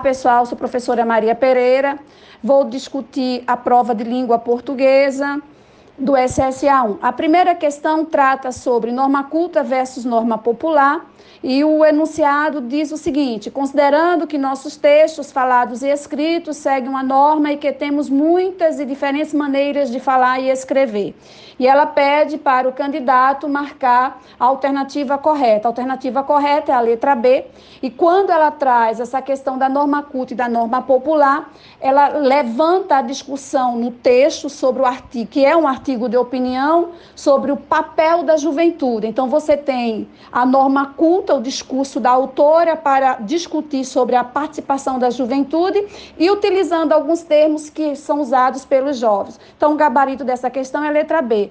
pessoal, sou professora Maria Pereira. Vou discutir a prova de língua portuguesa do SSA1. A primeira questão trata sobre norma culta versus norma popular. E o enunciado diz o seguinte: considerando que nossos textos falados e escritos seguem uma norma e que temos muitas e diferentes maneiras de falar e escrever. E ela pede para o candidato marcar a alternativa correta. A alternativa correta é a letra B. E quando ela traz essa questão da norma culta e da norma popular, ela levanta a discussão no texto sobre o artigo, que é um artigo de opinião, sobre o papel da juventude. Então você tem a norma culta o discurso da autora para discutir sobre a participação da juventude e utilizando alguns termos que são usados pelos jovens. Então, o gabarito dessa questão é letra B.